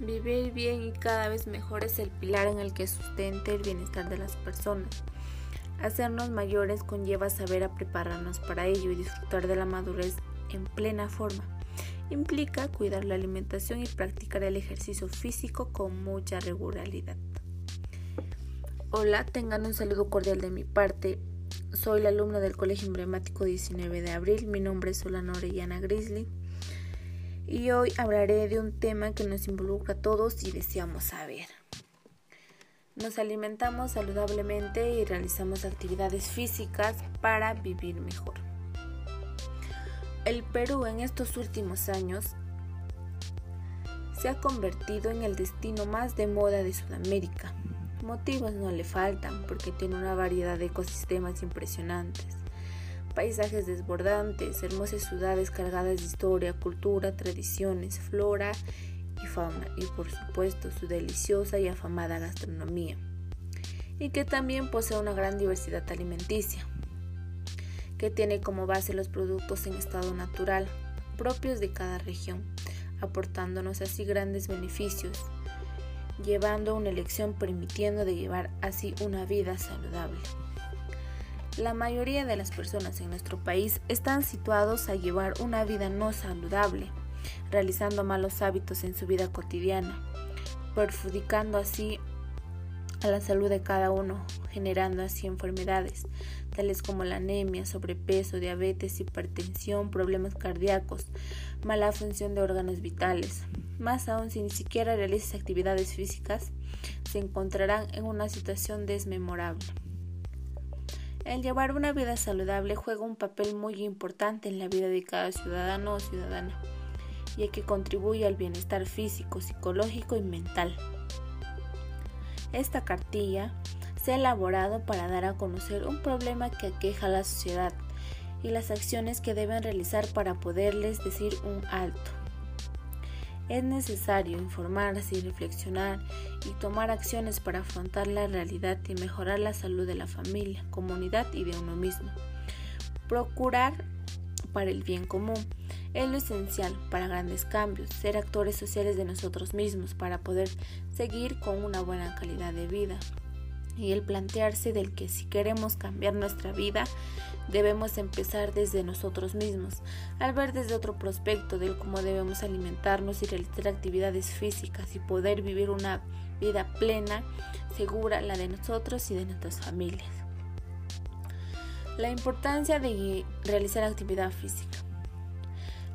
Vivir bien y cada vez mejor es el pilar en el que sustenta el bienestar de las personas. Hacernos mayores conlleva saber a prepararnos para ello y disfrutar de la madurez en plena forma. Implica cuidar la alimentación y practicar el ejercicio físico con mucha regularidad. Hola, tengan un saludo cordial de mi parte. Soy la alumna del Colegio Emblemático 19 de Abril. Mi nombre es Solana Orellana Grizzly y hoy hablaré de un tema que nos involucra a todos y deseamos saber. Nos alimentamos saludablemente y realizamos actividades físicas para vivir mejor. El Perú en estos últimos años se ha convertido en el destino más de moda de Sudamérica. Motivos no le faltan porque tiene una variedad de ecosistemas impresionantes paisajes desbordantes, hermosas ciudades cargadas de historia, cultura, tradiciones, flora y fauna y por supuesto su deliciosa y afamada gastronomía y que también posee una gran diversidad alimenticia que tiene como base los productos en estado natural propios de cada región, aportándonos así grandes beneficios, llevando una elección permitiendo de llevar así una vida saludable. La mayoría de las personas en nuestro país están situados a llevar una vida no saludable, realizando malos hábitos en su vida cotidiana, perjudicando así a la salud de cada uno, generando así enfermedades tales como la anemia, sobrepeso, diabetes, hipertensión, problemas cardíacos, mala función de órganos vitales. Más aún si ni siquiera realizas actividades físicas, se encontrarán en una situación desmemorable. El llevar una vida saludable juega un papel muy importante en la vida de cada ciudadano o ciudadana, ya que contribuye al bienestar físico, psicológico y mental. Esta cartilla se ha elaborado para dar a conocer un problema que aqueja a la sociedad y las acciones que deben realizar para poderles decir un alto. Es necesario informarse y reflexionar y tomar acciones para afrontar la realidad y mejorar la salud de la familia, comunidad y de uno mismo. Procurar para el bien común es lo esencial para grandes cambios, ser actores sociales de nosotros mismos para poder seguir con una buena calidad de vida, y el plantearse del que si queremos cambiar nuestra vida debemos empezar desde nosotros mismos, al ver desde otro prospecto del cómo debemos alimentarnos y realizar actividades físicas y poder vivir una vida plena, segura, la de nosotros y de nuestras familias. La importancia de realizar actividad física.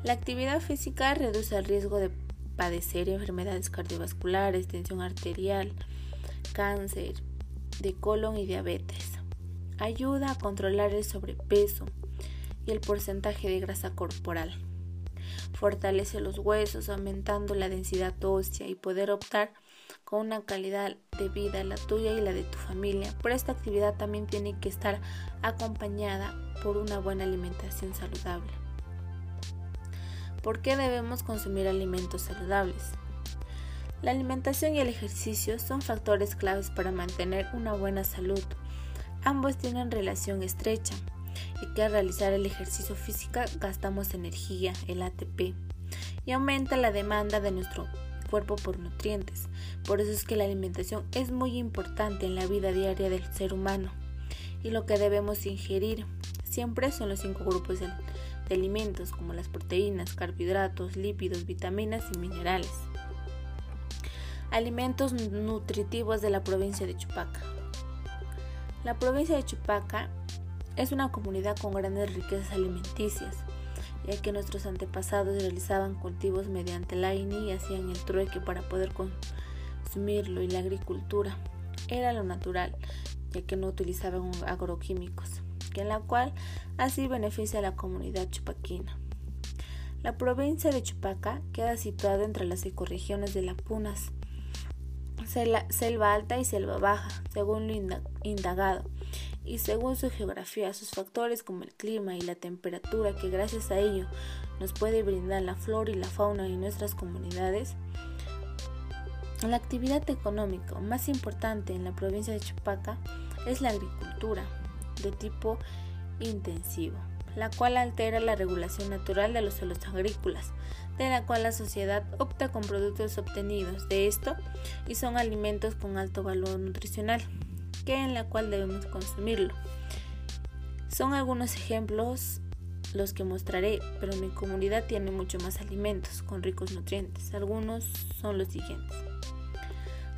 La actividad física reduce el riesgo de padecer enfermedades cardiovasculares, tensión arterial, cáncer, de colon y diabetes. Ayuda a controlar el sobrepeso y el porcentaje de grasa corporal. Fortalece los huesos aumentando la densidad ósea y poder optar con una calidad de vida la tuya y la de tu familia. Pero esta actividad también tiene que estar acompañada por una buena alimentación saludable. ¿Por qué debemos consumir alimentos saludables? La alimentación y el ejercicio son factores claves para mantener una buena salud. Ambos tienen relación estrecha y que al realizar el ejercicio físico gastamos energía, el ATP, y aumenta la demanda de nuestro cuerpo por nutrientes. Por eso es que la alimentación es muy importante en la vida diaria del ser humano. Y lo que debemos ingerir siempre son los cinco grupos de, de alimentos como las proteínas, carbohidratos, lípidos, vitaminas y minerales. Alimentos nutritivos de la provincia de Chupaca. La provincia de Chupaca es una comunidad con grandes riquezas alimenticias, ya que nuestros antepasados realizaban cultivos mediante la INI y hacían el trueque para poder consumirlo y la agricultura era lo natural, ya que no utilizaban agroquímicos, que en la cual así beneficia a la comunidad chupaquina. La provincia de Chupaca queda situada entre las ecorregiones de Lapunas, selva alta y selva baja, según lo indagado, y según su geografía, sus factores como el clima y la temperatura que gracias a ello nos puede brindar la flora y la fauna de nuestras comunidades. La actividad económica más importante en la provincia de Chupaca es la agricultura de tipo intensivo. La cual altera la regulación natural de los suelos agrícolas, de la cual la sociedad opta con productos obtenidos de esto y son alimentos con alto valor nutricional, que en la cual debemos consumirlo. Son algunos ejemplos los que mostraré, pero mi comunidad tiene mucho más alimentos con ricos nutrientes. Algunos son los siguientes.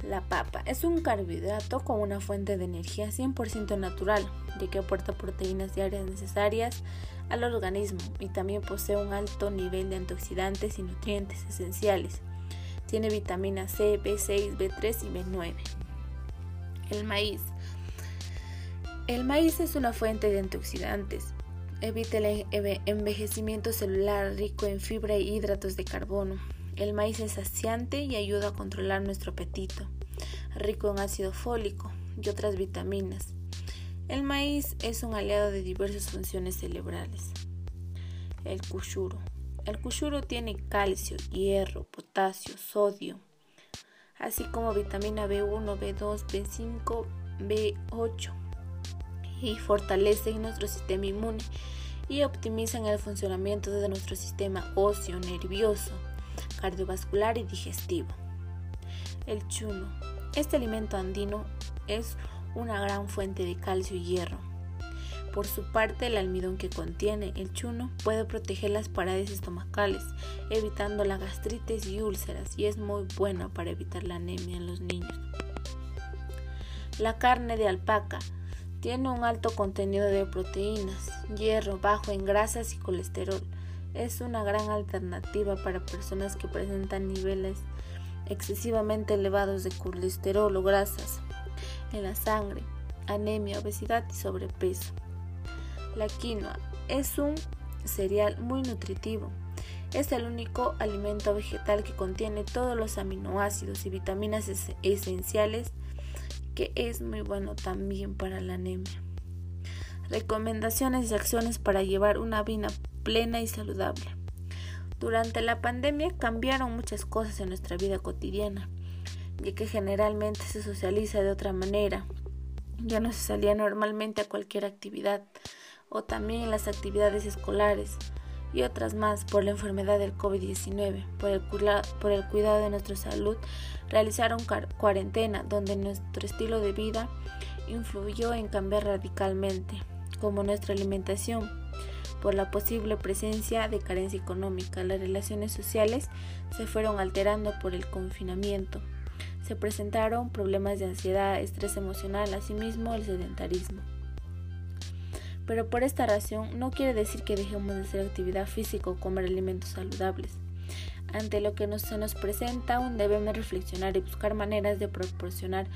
La papa es un carbohidrato con una fuente de energía 100% natural, ya que aporta proteínas diarias necesarias al organismo y también posee un alto nivel de antioxidantes y nutrientes esenciales. Tiene vitamina C, B6, B3 y B9. El maíz. El maíz es una fuente de antioxidantes. Evita el envejecimiento celular rico en fibra e hidratos de carbono. El maíz es saciante y ayuda a controlar nuestro apetito, rico en ácido fólico y otras vitaminas. El maíz es un aliado de diversas funciones cerebrales. El cushuro. El cushuro tiene calcio, hierro, potasio, sodio, así como vitamina B1, B2, B5, B8 y fortalecen nuestro sistema inmune y optimizan el funcionamiento de nuestro sistema óseo, nervioso, cardiovascular y digestivo. El chuno. Este alimento andino es una gran fuente de calcio y hierro. Por su parte, el almidón que contiene el chuno puede proteger las paredes estomacales, evitando la gastritis y úlceras, y es muy buena para evitar la anemia en los niños. La carne de alpaca tiene un alto contenido de proteínas, hierro bajo en grasas y colesterol es una gran alternativa para personas que presentan niveles excesivamente elevados de colesterol o grasas en la sangre, anemia, obesidad y sobrepeso. La quinoa es un cereal muy nutritivo. Es el único alimento vegetal que contiene todos los aminoácidos y vitaminas esenciales que es muy bueno también para la anemia. Recomendaciones y acciones para llevar una vida plena y saludable. Durante la pandemia cambiaron muchas cosas en nuestra vida cotidiana, ya que generalmente se socializa de otra manera. Ya no se salía normalmente a cualquier actividad o también las actividades escolares y otras más por la enfermedad del COVID-19. Por el, por el cuidado de nuestra salud, realizaron cuarentena donde nuestro estilo de vida influyó en cambiar radicalmente, como nuestra alimentación, por la posible presencia de carencia económica. Las relaciones sociales se fueron alterando por el confinamiento. Se presentaron problemas de ansiedad, estrés emocional, asimismo el sedentarismo. Pero por esta razón no quiere decir que dejemos de hacer actividad física o comer alimentos saludables. Ante lo que se nos presenta, aún debemos reflexionar y buscar maneras de proporcionar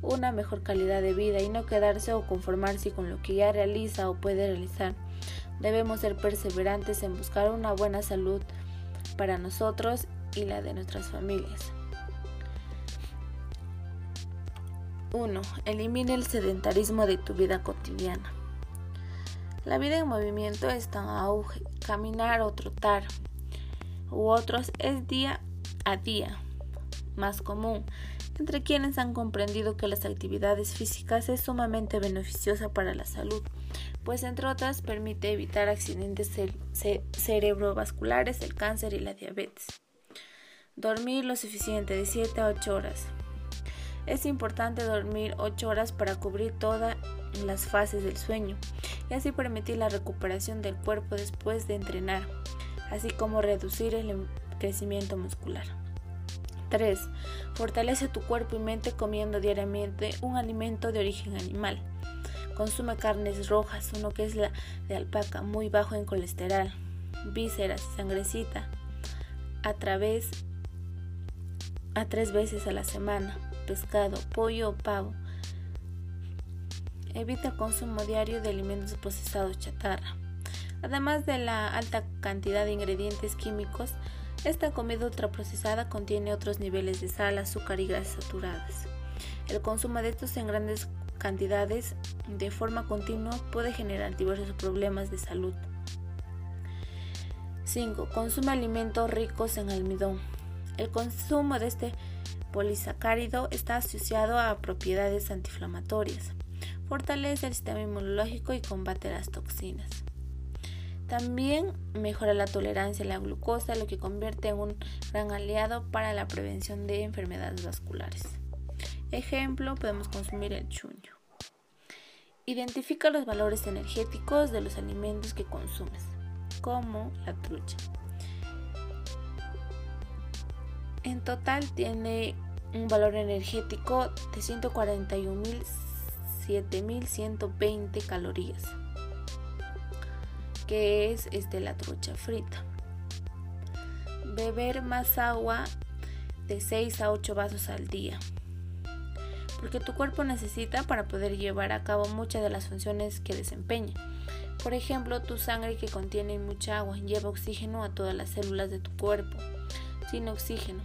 una mejor calidad de vida y no quedarse o conformarse con lo que ya realiza o puede realizar. Debemos ser perseverantes en buscar una buena salud para nosotros y la de nuestras familias. 1. Elimina el sedentarismo de tu vida cotidiana. La vida en movimiento está en auge. Caminar o trotar u otros es día a día más común entre quienes han comprendido que las actividades físicas es sumamente beneficiosa para la salud pues entre otras permite evitar accidentes cerebrovasculares, el cáncer y la diabetes. Dormir lo suficiente de 7 a 8 horas. Es importante dormir 8 horas para cubrir todas las fases del sueño y así permitir la recuperación del cuerpo después de entrenar, así como reducir el crecimiento muscular. 3. Fortalece tu cuerpo y mente comiendo diariamente un alimento de origen animal. Consume carnes rojas, uno que es la de alpaca, muy bajo en colesterol, vísceras, sangrecita, a través a tres veces a la semana, pescado, pollo o pavo. Evita consumo diario de alimentos procesados chatarra. Además de la alta cantidad de ingredientes químicos, esta comida ultraprocesada contiene otros niveles de sal, azúcar y grasas saturadas. El consumo de estos en grandes cantidades de forma continua puede generar diversos problemas de salud. 5. Consume alimentos ricos en almidón. El consumo de este polisacárido está asociado a propiedades antiinflamatorias. Fortalece el sistema inmunológico y combate las toxinas. También mejora la tolerancia a la glucosa, lo que convierte en un gran aliado para la prevención de enfermedades vasculares. Ejemplo, podemos consumir el chuño. Identifica los valores energéticos de los alimentos que consumes, como la trucha. En total tiene un valor energético de 141.007.120 calorías, que es este, la trucha frita. Beber más agua de 6 a 8 vasos al día, porque tu cuerpo necesita para poder llevar a cabo muchas de las funciones que desempeña. Por ejemplo, tu sangre que contiene mucha agua lleva oxígeno a todas las células de tu cuerpo. Sin oxígeno,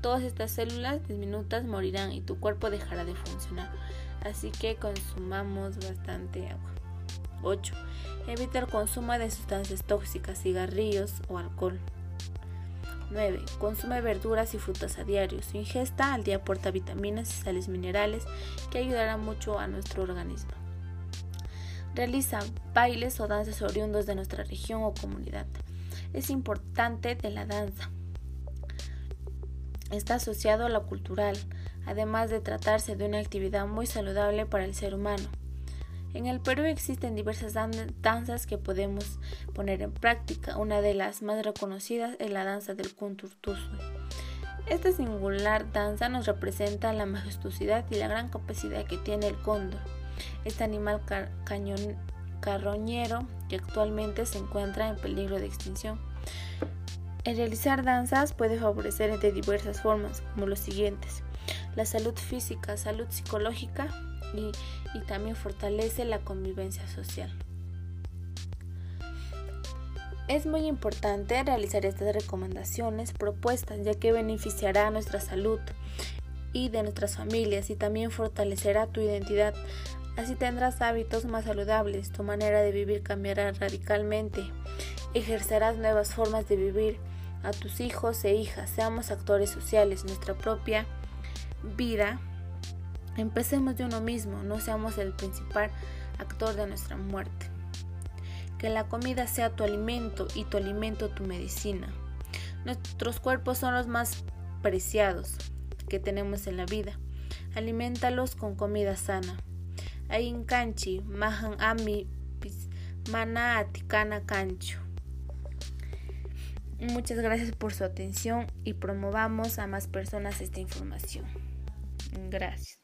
todas estas células diminutas morirán y tu cuerpo dejará de funcionar. Así que consumamos bastante agua. 8. Evita el consumo de sustancias tóxicas, cigarrillos o alcohol. 9. Consume verduras y frutas a diario. Su ingesta al día aporta vitaminas y sales minerales que ayudarán mucho a nuestro organismo. Realiza bailes o danzas oriundos de nuestra región o comunidad. Es importante de la danza está asociado a lo cultural, además de tratarse de una actividad muy saludable para el ser humano. En el Perú existen diversas danzas que podemos poner en práctica. Una de las más reconocidas es la danza del Kunturtusui. Esta singular danza nos representa la majestuosidad y la gran capacidad que tiene el cóndor, este animal carroñero que actualmente se encuentra en peligro de extinción. El realizar danzas puede favorecer de diversas formas, como los siguientes. La salud física, salud psicológica y, también fortalece la convivencia social. Es muy importante realizar estas recomendaciones propuestas ya que beneficiará a nuestra salud y de nuestras familias y también fortalecerá tu identidad. Así tendrás hábitos más saludables, tu manera de vivir cambiará radicalmente, ejercerás nuevas formas de vivir a tus hijos e hijas, seamos actores sociales, nuestra propia vida. Empecemos de uno mismo, no seamos el principal actor de nuestra muerte. Que la comida sea tu alimento y tu alimento tu medicina. Nuestros cuerpos son los más preciados que tenemos en la vida. Alimentalos con comida sana. Ainkanchi, mahan ami, mana atikana cancho. Muchas gracias por su atención y promovamos a más personas esta información. Gracias.